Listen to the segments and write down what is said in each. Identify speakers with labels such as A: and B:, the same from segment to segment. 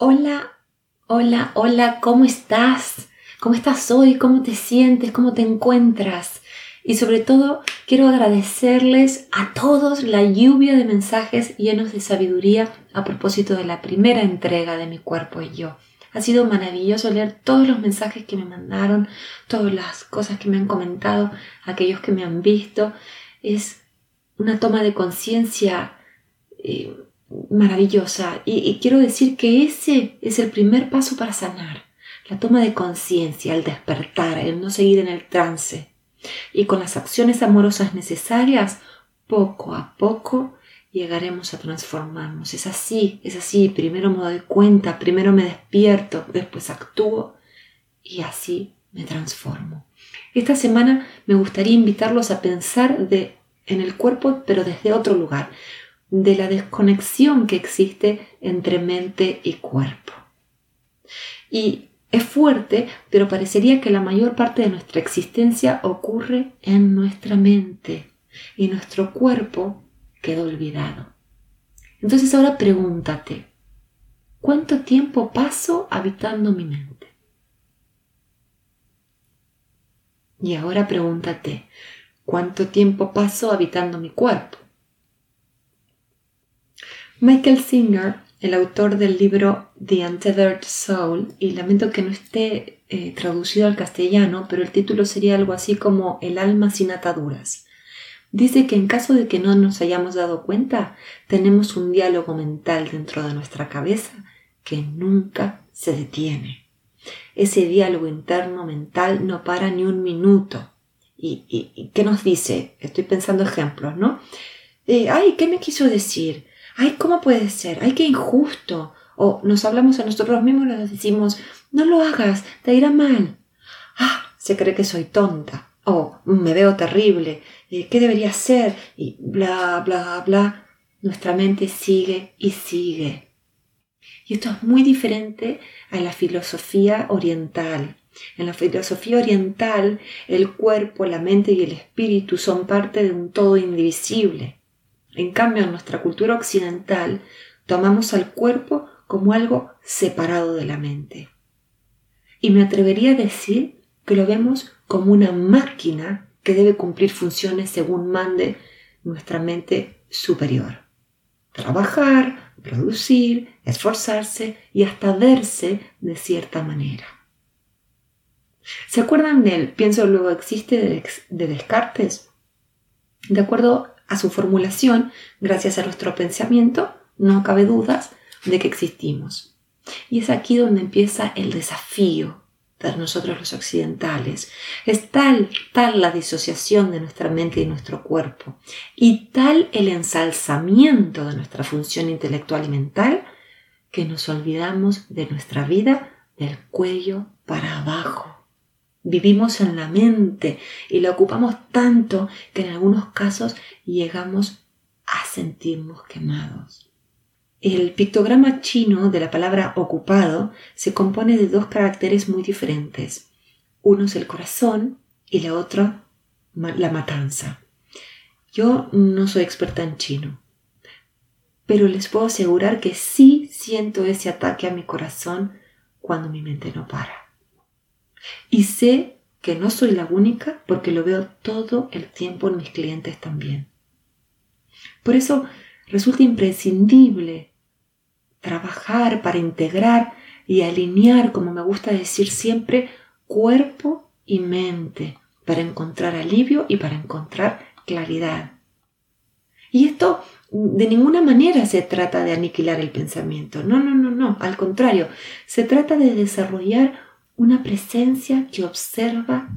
A: Hola, hola, hola, ¿cómo estás? ¿Cómo estás hoy? ¿Cómo te sientes? ¿Cómo te encuentras? Y sobre todo, quiero agradecerles a todos la lluvia de mensajes llenos de sabiduría a propósito de la primera entrega de Mi cuerpo y yo. Ha sido maravilloso leer todos los mensajes que me mandaron, todas las cosas que me han comentado, aquellos que me han visto. Es una toma de conciencia eh, maravillosa. Y, quiero decir que ese es el primer paso para sanar. La toma de conciencia, el despertar, el no seguir en el trance. Y con las acciones amorosas necesarias, poco a poco llegaremos a transformarnos. Es así, es así. Primero me doy cuenta, primero me despierto, después actúo y así me transformo. Esta semana me gustaría invitarlos a pensar de, en el cuerpo, pero desde otro lugar de la desconexión que existe entre mente y cuerpo. Y es fuerte, pero parecería que la mayor parte de nuestra existencia ocurre en nuestra mente y nuestro cuerpo quedó olvidado. Entonces ahora pregúntate, ¿cuánto tiempo paso habitando mi mente? Y ahora pregúntate, ¿cuánto tiempo paso habitando mi cuerpo? Michael Singer, el autor del libro The Untethered Soul, y lamento que no esté eh, traducido al castellano, pero el título sería algo así como El alma sin ataduras. Dice que en caso de que no nos hayamos dado cuenta, tenemos un diálogo mental dentro de nuestra cabeza que nunca se detiene. Ese diálogo interno mental no para ni un minuto. ¿Y, qué nos dice? Estoy pensando ejemplos, ¿no? Eh, ay, ¿qué me quiso decir? Ay, ¿cómo puede ser? Ay, qué injusto. O nos hablamos a nosotros mismos y nos decimos, no lo hagas, te irá mal. Ah, se cree que soy tonta. O me veo terrible. Eh, ¿Qué debería hacer? Y bla, bla, bla. Nuestra mente sigue y sigue. Y esto es muy diferente a la filosofía oriental. En la filosofía oriental, el cuerpo, la mente y el espíritu son parte de un todo indivisible. En cambio, en nuestra cultura occidental, tomamos al cuerpo como algo separado de la mente. Y me atrevería a decir que lo vemos como una máquina que debe cumplir funciones según mande nuestra mente superior. Trabajar, producir, esforzarse y hasta verse de cierta manera. ¿Se acuerdan del pienso luego existe de Descartes? De acuerdo a su formulación, gracias a nuestro pensamiento, no cabe dudas de que existimos. Y es aquí donde empieza el desafío de nosotros los occidentales. Es tal, tal la disociación de nuestra mente y nuestro cuerpo, y tal el ensalzamiento de nuestra función intelectual y mental, que nos olvidamos de nuestra vida del cuello para abajo. Vivimos en la mente y la ocupamos tanto que en algunos casos llegamos a sentirnos quemados. El pictograma chino de la palabra ocupado se compone de dos caracteres muy diferentes. Uno es el corazón y la otra la matanza. Yo no soy experta en chino, pero les puedo asegurar que sí siento ese ataque a mi corazón cuando mi mente no para. Y sé que no soy la única porque lo veo todo el tiempo en mis clientes también. Por eso resulta imprescindible trabajar para integrar y alinear, como me gusta decir siempre, cuerpo y mente para encontrar alivio y para encontrar claridad. Y esto de ninguna manera se trata de aniquilar el pensamiento, no, no, no, no, al contrario, se trata de desarrollar una presencia que observa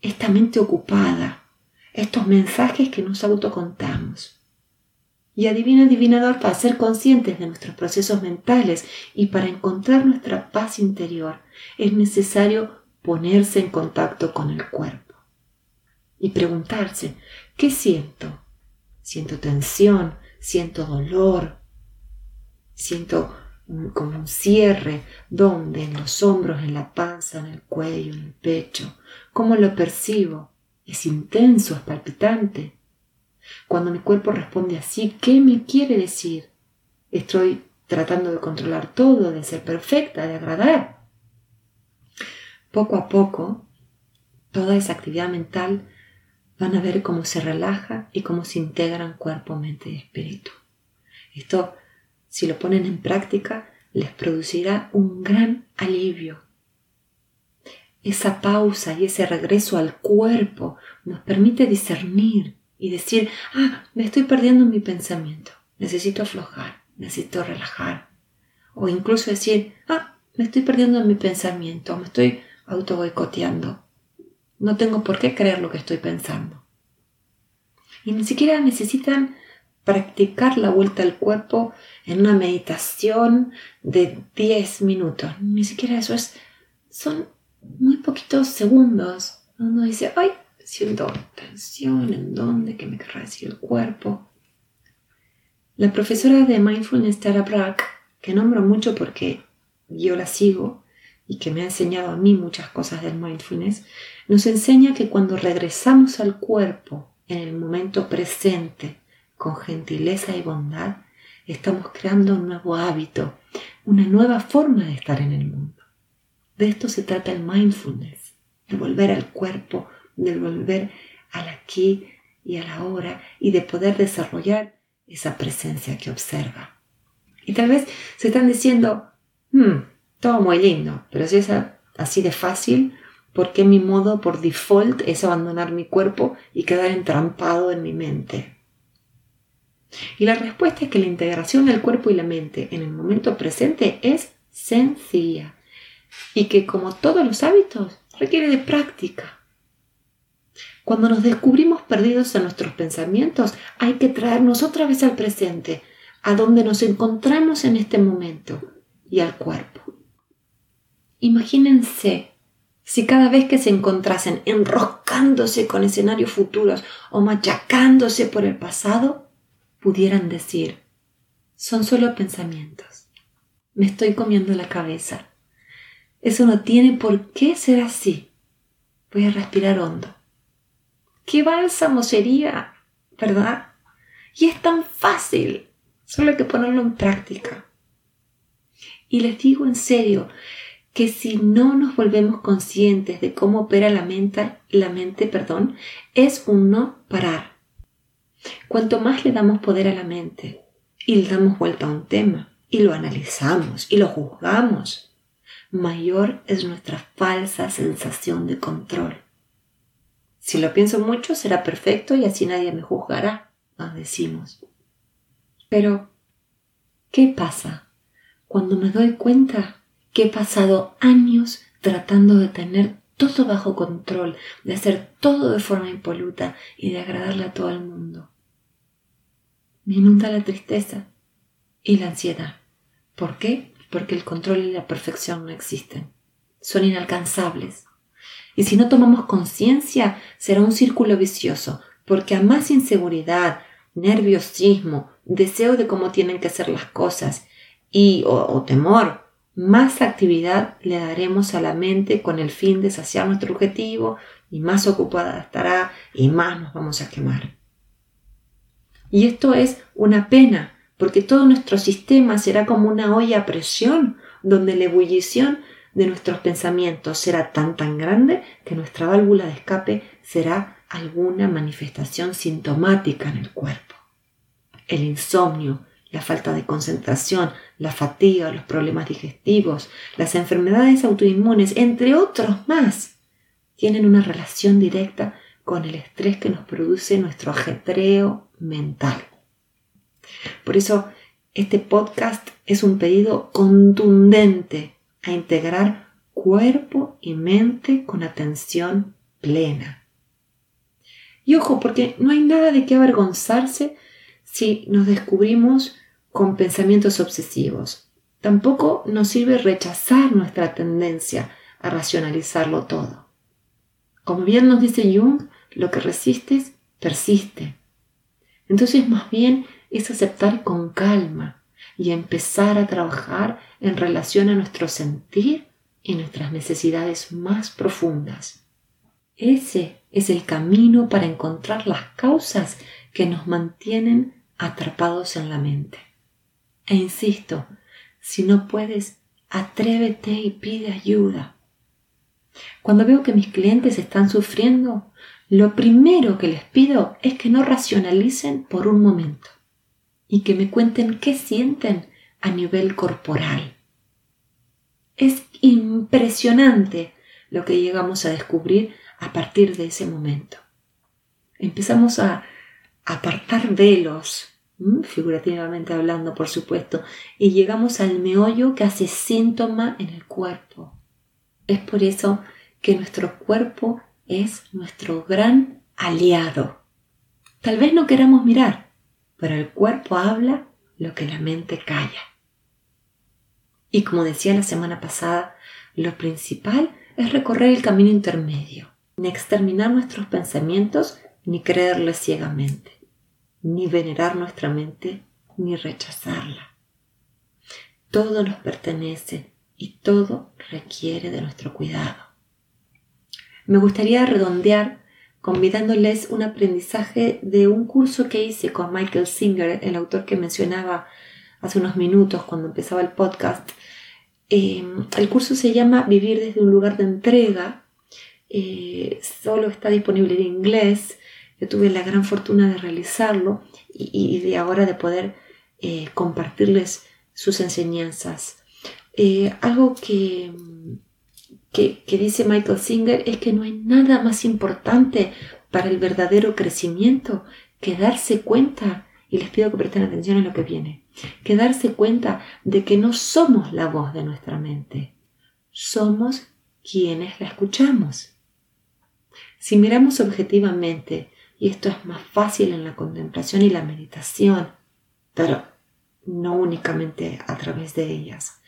A: esta mente ocupada, estos mensajes que nos autocontamos. Y adivina, adivinador, para ser conscientes de nuestros procesos mentales y para encontrar nuestra paz interior, es necesario ponerse en contacto con el cuerpo y preguntarse, ¿qué siento? ¿Siento tensión? ¿Siento dolor? ¿Siento como un cierre, donde en los hombros, en la panza, en el cuello, en el pecho. ¿Cómo lo percibo? Es intenso, es palpitante. Cuando mi cuerpo responde así, ¿qué me quiere decir? Estoy tratando de controlar todo, de ser perfecta, de agradar. Poco a poco, toda esa actividad mental van a ver cómo se relaja y cómo se integran cuerpo, mente y espíritu. Esto, si lo ponen en práctica, les producirá un gran alivio. Esa pausa y ese regreso al cuerpo nos permite discernir y decir, ah, me estoy perdiendo en mi pensamiento, necesito aflojar, necesito relajar. O incluso decir, ah, me estoy perdiendo en mi pensamiento, me estoy auto boicoteando. No tengo por qué creer lo que estoy pensando. Y ni siquiera necesitan practicar la vuelta al cuerpo en una meditación de 10 minutos. Ni siquiera eso es, son muy poquitos segundos. Uno dice, ay, siento tensión, ¿en dónde? ¿Qué me querrá decir el cuerpo? La profesora de Mindfulness, Tara Brack, que nombro mucho porque yo la sigo y que me ha enseñado a mí muchas cosas del mindfulness, nos enseña que cuando regresamos al cuerpo en el momento presente, con gentileza y bondad, estamos creando un nuevo hábito, una nueva forma de estar en el mundo. De esto se trata el mindfulness, de volver al cuerpo, de volver al aquí y a la hora y de poder desarrollar esa presencia que observa. Y tal vez se están diciendo, hmm, todo muy lindo, pero si es así de fácil, ¿por qué mi modo por default es abandonar mi cuerpo y quedar entrampado en mi mente? Y la respuesta es que la integración del cuerpo y la mente en el momento presente es sencilla y que como todos los hábitos requiere de práctica. Cuando nos descubrimos perdidos en nuestros pensamientos, hay que traernos otra vez al presente, a donde nos encontramos en este momento y al cuerpo. Imagínense si cada vez que se encontrasen enroscándose con escenarios futuros o machacándose por el pasado, pudieran decir, son solo pensamientos. Me estoy comiendo la cabeza. Eso no tiene por qué ser así. Voy a respirar hondo. ¡Qué bálsamo sería! ¿Verdad? Y es tan fácil. Solo hay que ponerlo en práctica. Y les digo en serio que si no nos volvemos conscientes de cómo opera la mente, la mente, perdón, es un no parar. Cuanto más le damos poder a la mente y le damos vuelta a un tema y lo analizamos y lo juzgamos, mayor es nuestra falsa sensación de control. Si lo pienso mucho será perfecto y así nadie me juzgará, nos decimos. Pero, ¿qué pasa cuando me doy cuenta que he pasado años tratando de tener todo bajo control, de hacer todo de forma impoluta y de agradarle a todo el mundo. Me inunda la tristeza y la ansiedad. ¿Por qué? Porque el control y la perfección no existen. Son inalcanzables. Y si no tomamos conciencia, será un círculo vicioso, porque a más inseguridad, nerviosismo, deseo de cómo tienen que ser las cosas y o temor más actividad le daremos a la mente con el fin de saciar nuestro objetivo y más ocupada estará y más nos vamos a quemar. Y esto es una pena, porque todo nuestro sistema será como una olla a presión, donde la ebullición de nuestros pensamientos será tan tan grande que nuestra válvula de escape será alguna manifestación sintomática en el cuerpo. El insomnio, la falta de concentración, la fatiga, los problemas digestivos, las enfermedades autoinmunes, entre otros más, tienen una relación directa con el estrés que nos produce nuestro ajetreo mental. Por eso, este podcast es un pedido contundente a integrar cuerpo y mente con atención plena. Y ojo, porque no hay nada de qué avergonzarse si nos descubrimos con pensamientos obsesivos. Tampoco nos sirve rechazar nuestra tendencia a racionalizarlo todo. Como bien nos dice Jung, lo que resistes persiste. Entonces más bien es aceptar con calma y empezar a trabajar en relación a nuestro sentir y nuestras necesidades más profundas. Ese es el camino para encontrar las causas que nos mantienen atrapados en la mente. E insisto, Si no puedes, atrévete y pide ayuda. Cuando veo que mis clientes están sufriendo, lo primero que les pido es que no racionalicen por un momento y que me cuenten qué sienten a nivel corporal. Es impresionante lo que llegamos a descubrir a partir de ese momento. Empezamos a apartar velos, figurativamente hablando, por supuesto, y llegamos al meollo que hace síntoma en el cuerpo. Es por eso que nuestro cuerpo es nuestro gran aliado. Tal vez no queramos mirar, pero el cuerpo habla lo que la mente calla. Y como decía la semana pasada, lo principal es recorrer el camino intermedio, ni exterminar nuestros pensamientos ni creerles ciegamente, ni venerar nuestra mente ni rechazarla. Todo nos pertenece y todo requiere de nuestro cuidado. Me gustaría redondear convidándoles un aprendizaje de un curso que hice con Michael Singer, el autor que mencionaba hace unos minutos cuando empezaba el podcast. Eh, el curso se llama Vivir desde un lugar de entrega. Eh, solo está disponible en inglés. Yo tuve la gran fortuna de realizarlo y, de ahora de poder eh, compartirles sus enseñanzas. algo que, que, que dice Michael Singer es que no hay nada más importante para el verdadero crecimiento que darse cuenta, y les pido que presten atención a lo que viene, que darse cuenta de que no somos la voz de nuestra mente, somos quienes la escuchamos. Si miramos objetivamente, y esto es más fácil en la contemplación y la meditación, pero no únicamente a través de ellas,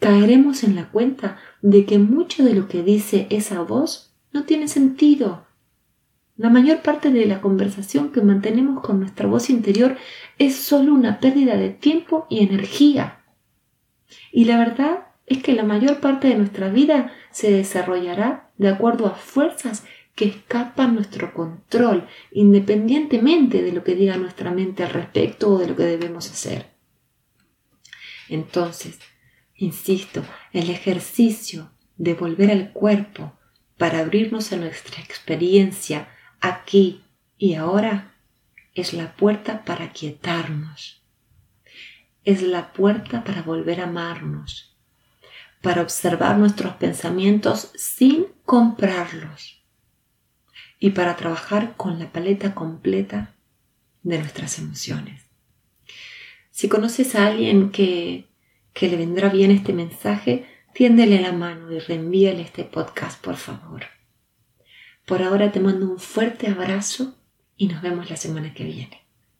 A: caeremos en la cuenta de que mucho de lo que dice esa voz no tiene sentido. La mayor parte de la conversación que mantenemos con nuestra voz interior es solo una pérdida de tiempo y energía. Y la verdad es que la mayor parte de nuestra vida se desarrollará de acuerdo a fuerzas que escapan nuestro control, independientemente de lo que diga nuestra mente al respecto o de lo que debemos hacer. Entonces, Insisto, el ejercicio de volver al cuerpo para abrirnos a nuestra experiencia aquí y ahora es la puerta para quietarnos. Es la puerta para volver a amarnos, para observar nuestros pensamientos sin comprarlos y para trabajar con la paleta completa de nuestras emociones. Si conoces a alguien que que le vendrá bien este mensaje, tiéndele la mano y reenvíale este podcast, por favor. Por ahora te mando un fuerte abrazo y nos vemos la semana que viene.